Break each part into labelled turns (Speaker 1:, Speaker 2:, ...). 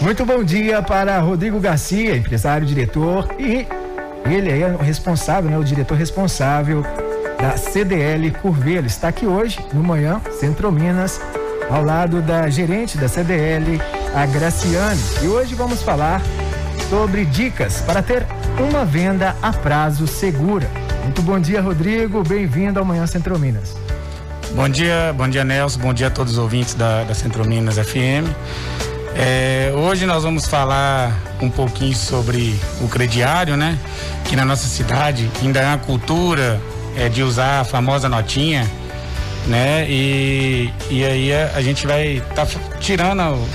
Speaker 1: Muito bom dia para Rodrigo Garcia, empresário, diretor e ele é o responsável, né, o diretor responsável da CDL Curvelo. Está aqui hoje, no Manhã, Centro Minas, ao lado da gerente da CDL, a Graciane. E hoje vamos falar sobre dicas para ter uma venda a prazo segura. Muito bom dia, Rodrigo. Bem-vindo ao Manhã Centro Minas.
Speaker 2: Bom dia, bom dia, Nelson. Bom dia a todos os ouvintes da, da Centro Minas FM. É, hoje nós vamos falar um pouquinho sobre o crediário, né? Que na nossa cidade ainda é uma cultura é, de usar a famosa notinha, né? E, e aí a, a gente vai estar tá tirando,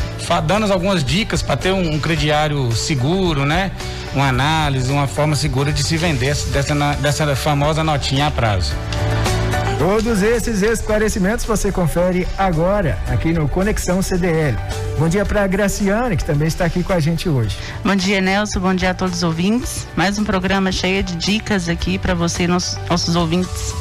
Speaker 2: dando algumas dicas para ter um, um, crediário seguro, né? Uma análise, uma forma segura de se vender dessa, dessa famosa notinha a prazo.
Speaker 1: Todos esses esclarecimentos você confere agora aqui no Conexão CDL. Bom dia para a Graciane, que também está aqui com a gente hoje.
Speaker 3: Bom dia, Nelson. Bom dia a todos os ouvintes. Mais um programa cheio de dicas aqui para você e nossos, nossos ouvintes.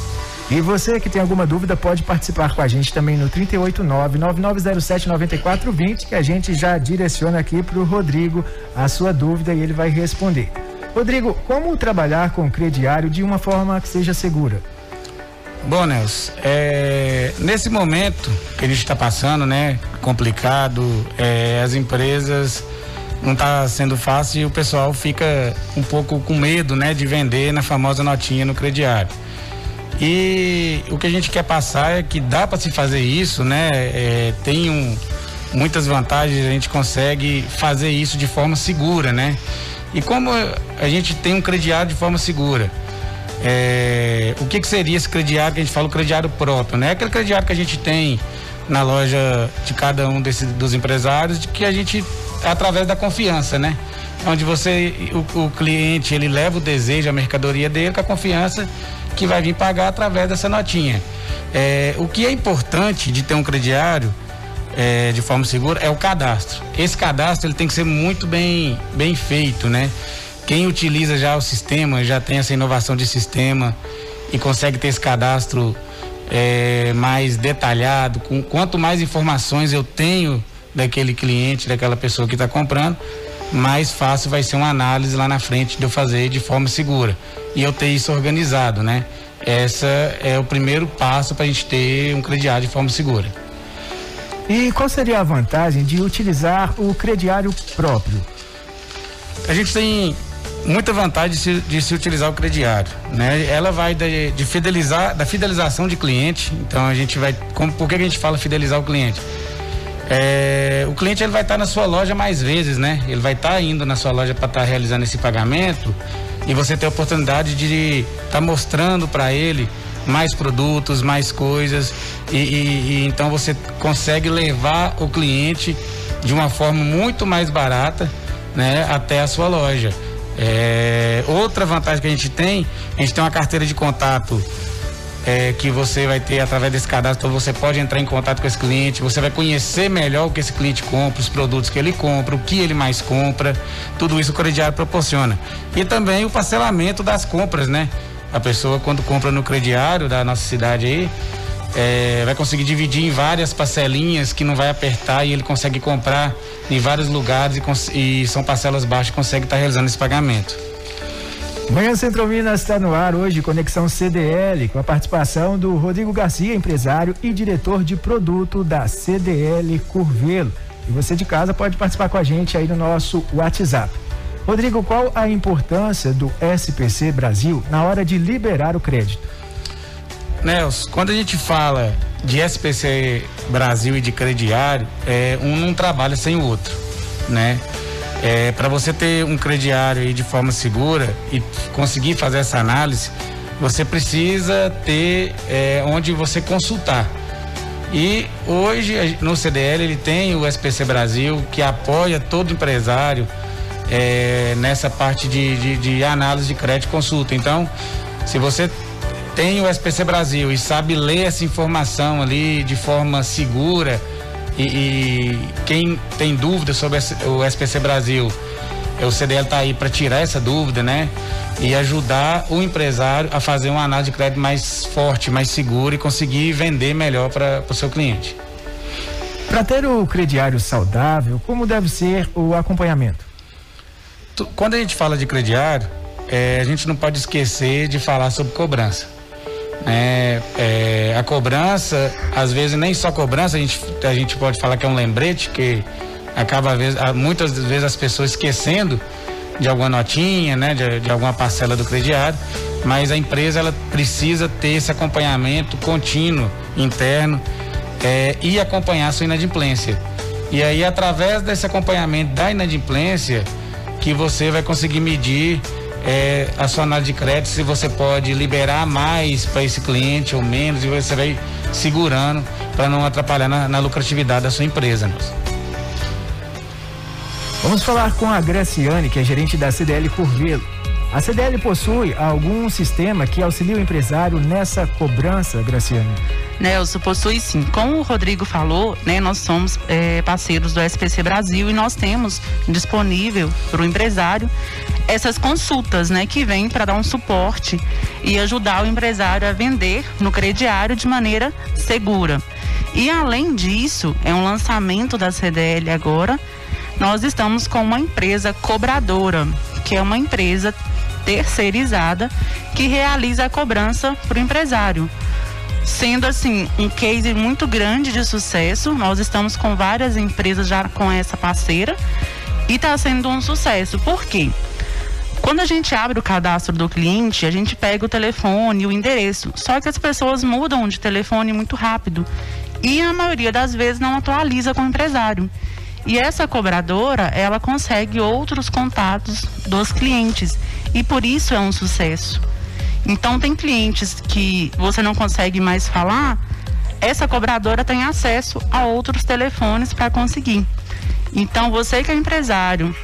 Speaker 1: E você que tem alguma dúvida pode participar com a gente também no 389-9907-9420, que a gente já direciona aqui para o Rodrigo a sua dúvida e ele vai responder. Rodrigo, como trabalhar com crediário de uma forma que seja segura?
Speaker 2: Bom, Nelson, é, nesse momento que a gente está passando, né, complicado, é, as empresas não está sendo fácil e o pessoal fica um pouco com medo, né, de vender na famosa notinha no crediário. E o que a gente quer passar é que dá para se fazer isso, né? É, tem um, muitas vantagens, a gente consegue fazer isso de forma segura, né? E como a gente tem um crediário de forma segura? É, o que, que, seria esse crediário que a gente fala, o crediário próprio, né? Aquele crediário que a gente tem na loja de cada um desses, dos empresários, de que a gente, através da confiança, né? Onde você, o, o cliente, ele leva o desejo, a mercadoria dele com a confiança que vai vir pagar através dessa notinha. É, o que é importante de ter um crediário é, de forma segura é o cadastro. Esse cadastro ele tem que ser muito bem, bem feito, né? Quem utiliza já o sistema, já tem essa inovação de sistema e consegue ter esse cadastro é, mais detalhado, com quanto mais informações eu tenho daquele cliente, daquela pessoa que está comprando, mais fácil vai ser uma análise lá na frente de eu fazer de forma segura. E eu ter isso organizado, né? Essa é o primeiro passo para a gente ter um crediário de forma segura.
Speaker 1: E qual seria a vantagem de utilizar o crediário próprio?
Speaker 2: A gente tem muita vantagem de se, de se, utilizar o crediário, né? Ela vai de, de, fidelizar, da fidelização de cliente. Então a gente vai, como, por que a gente fala fidelizar o cliente? É, o cliente ele vai estar tá na sua loja mais vezes, né? Ele vai estar tá indo na sua loja para estar tá realizando esse pagamento e você ter a oportunidade de estar tá mostrando para ele mais produtos, mais coisas e, e, e então você consegue levar o cliente de uma forma muito mais barata, né? Até a sua loja. É, outra vantagem que a gente tem, a gente tem uma carteira de contato é, que você vai ter através desse cadastro, então você pode entrar em contato com esse cliente, você vai conhecer melhor o que esse cliente compra, os produtos que ele compra, o que ele mais compra, tudo isso o crediário proporciona. E também o parcelamento das compras, né? A pessoa quando compra no crediário da nossa cidade aí, é, vai conseguir dividir em várias parcelinhas que não vai apertar e ele consegue comprar em vários lugares e, e são parcelas baixas consegue estar tá realizando esse pagamento.
Speaker 1: Manhã Centro Minas está no ar hoje, Conexão CDL, com a participação do Rodrigo Garcia, empresário e diretor de produto da CDL Curvelo. E você de casa pode participar com a gente aí no nosso WhatsApp. Rodrigo, qual a importância do SPC Brasil na hora de liberar o crédito?
Speaker 2: Nelson, quando a gente fala de SPC Brasil e de crediário, é, um não trabalha sem o outro, né? É, para você ter um crediário aí de forma segura e conseguir fazer essa análise, você precisa ter é, onde você consultar. E hoje no CDL ele tem o SPC Brasil que apoia todo empresário é, nessa parte de, de, de análise de crédito e consulta. Então, se você tem o SPC Brasil e sabe ler essa informação ali de forma segura e, e quem tem dúvida sobre o SPC Brasil, o CDL está aí para tirar essa dúvida, né? E ajudar o empresário a fazer uma análise de crédito mais forte, mais segura e conseguir vender melhor para o seu cliente.
Speaker 1: Para ter o crediário saudável, como deve ser o acompanhamento?
Speaker 2: Quando a gente fala de crediário, é, a gente não pode esquecer de falar sobre cobrança. É, é, a cobrança, às vezes nem só cobrança, a gente, a gente pode falar que é um lembrete que acaba muitas vezes as pessoas esquecendo de alguma notinha, né, de, de alguma parcela do crediário, mas a empresa ela precisa ter esse acompanhamento contínuo interno é, e acompanhar sua inadimplência. E aí através desse acompanhamento da inadimplência que você vai conseguir medir é, a sua análise de crédito, se você pode liberar mais para esse cliente ou menos, e você vai segurando para não atrapalhar na, na, lucratividade da sua empresa.
Speaker 1: Vamos falar com a Graciane, que é gerente da CDL Curvelo. A CDL possui algum sistema que auxilia o empresário nessa cobrança, Graciane?
Speaker 3: Nelson, possui sim. Como o Rodrigo falou, né, nós somos é, parceiros do SPC Brasil e nós temos disponível para o empresário essas consultas, né, que vêm para dar um suporte e ajudar o empresário a vender no crediário de maneira segura. E além disso, é um lançamento da CDL agora, nós estamos com uma empresa cobradora, que é uma empresa terceirizada que realiza a cobrança para o empresário. Sendo assim um case muito grande de sucesso, nós estamos com várias empresas já com essa parceira e está sendo um sucesso. Por quê? Quando a gente abre o cadastro do cliente, a gente pega o telefone, o endereço. Só que as pessoas mudam de telefone muito rápido e a maioria das vezes não atualiza com o empresário. E essa cobradora, ela consegue outros contatos dos clientes e por isso é um sucesso. Então tem clientes que você não consegue mais falar, essa cobradora tem acesso a outros telefones para conseguir. Então você que é empresário,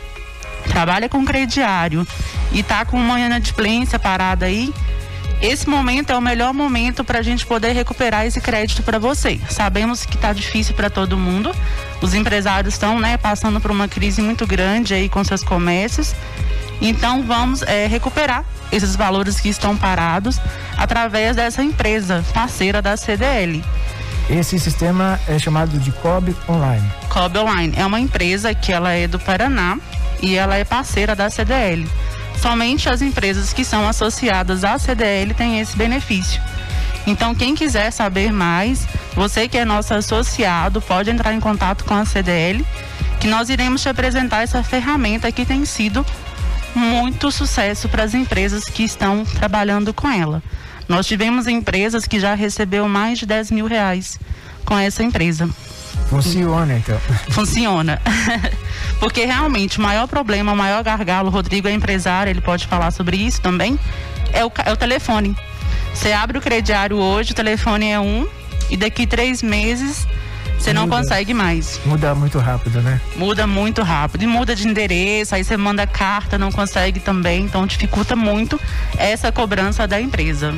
Speaker 3: trabalha com crediário e está com uma inadimplência parada aí, esse momento é o melhor momento para a gente poder recuperar esse crédito para você. Sabemos que está difícil para todo mundo. Os empresários estão né, passando por uma crise muito grande aí com seus comércios. Então vamos é, recuperar esses valores que estão parados através dessa empresa parceira da CDL.
Speaker 1: Esse sistema é chamado de COB Online.
Speaker 3: COB Online é uma empresa que ela é do Paraná e ela é parceira da CDL. Somente as empresas que são associadas à CDL têm esse benefício. Então, quem quiser saber mais, você que é nosso associado, pode entrar em contato com a CDL, que nós iremos te apresentar essa ferramenta que tem sido muito sucesso para as empresas que estão trabalhando com ela. Nós tivemos empresas que já recebeu mais de 10 mil reais com essa empresa.
Speaker 1: Funciona, então.
Speaker 3: Funciona. Porque realmente o maior problema, o maior gargalo, o Rodrigo é empresário, ele pode falar sobre isso também, é o, é o telefone. Você abre o crediário hoje, o telefone é um, e daqui três meses você não consegue mais.
Speaker 1: Muda muito rápido, né?
Speaker 3: Muda muito rápido. E muda de endereço, aí você manda carta, não consegue também. Então dificulta muito essa cobrança da empresa.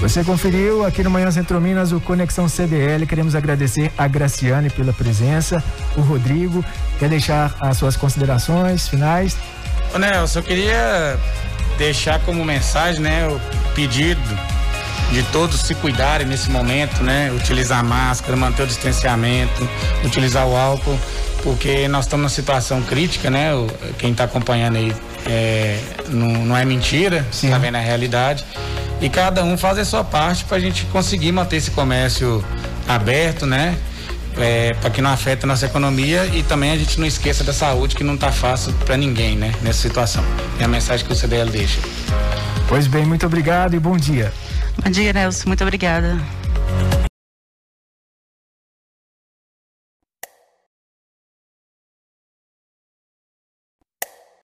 Speaker 1: Você conferiu aqui no Manhã Centro Minas o Conexão CDL. Queremos agradecer a Graciane pela presença, o Rodrigo. Quer deixar as suas considerações finais?
Speaker 2: Ô Nelson, eu queria deixar como mensagem, né, o pedido de todos se cuidarem nesse momento, né? Utilizar máscara, manter o distanciamento, utilizar o álcool, porque nós estamos numa situação crítica, né? Quem está acompanhando aí é, não, não, é mentira, está vendo a realidade e cada um faz a sua parte para a gente conseguir manter esse comércio aberto, né? É, para que não afete a nossa economia e também a gente não esqueça da saúde que não está fácil para ninguém, né? Nessa situação. É a mensagem que o CDL deixa.
Speaker 1: Pois bem, muito obrigado e bom dia.
Speaker 3: Bom dia, Nelson. Muito obrigada.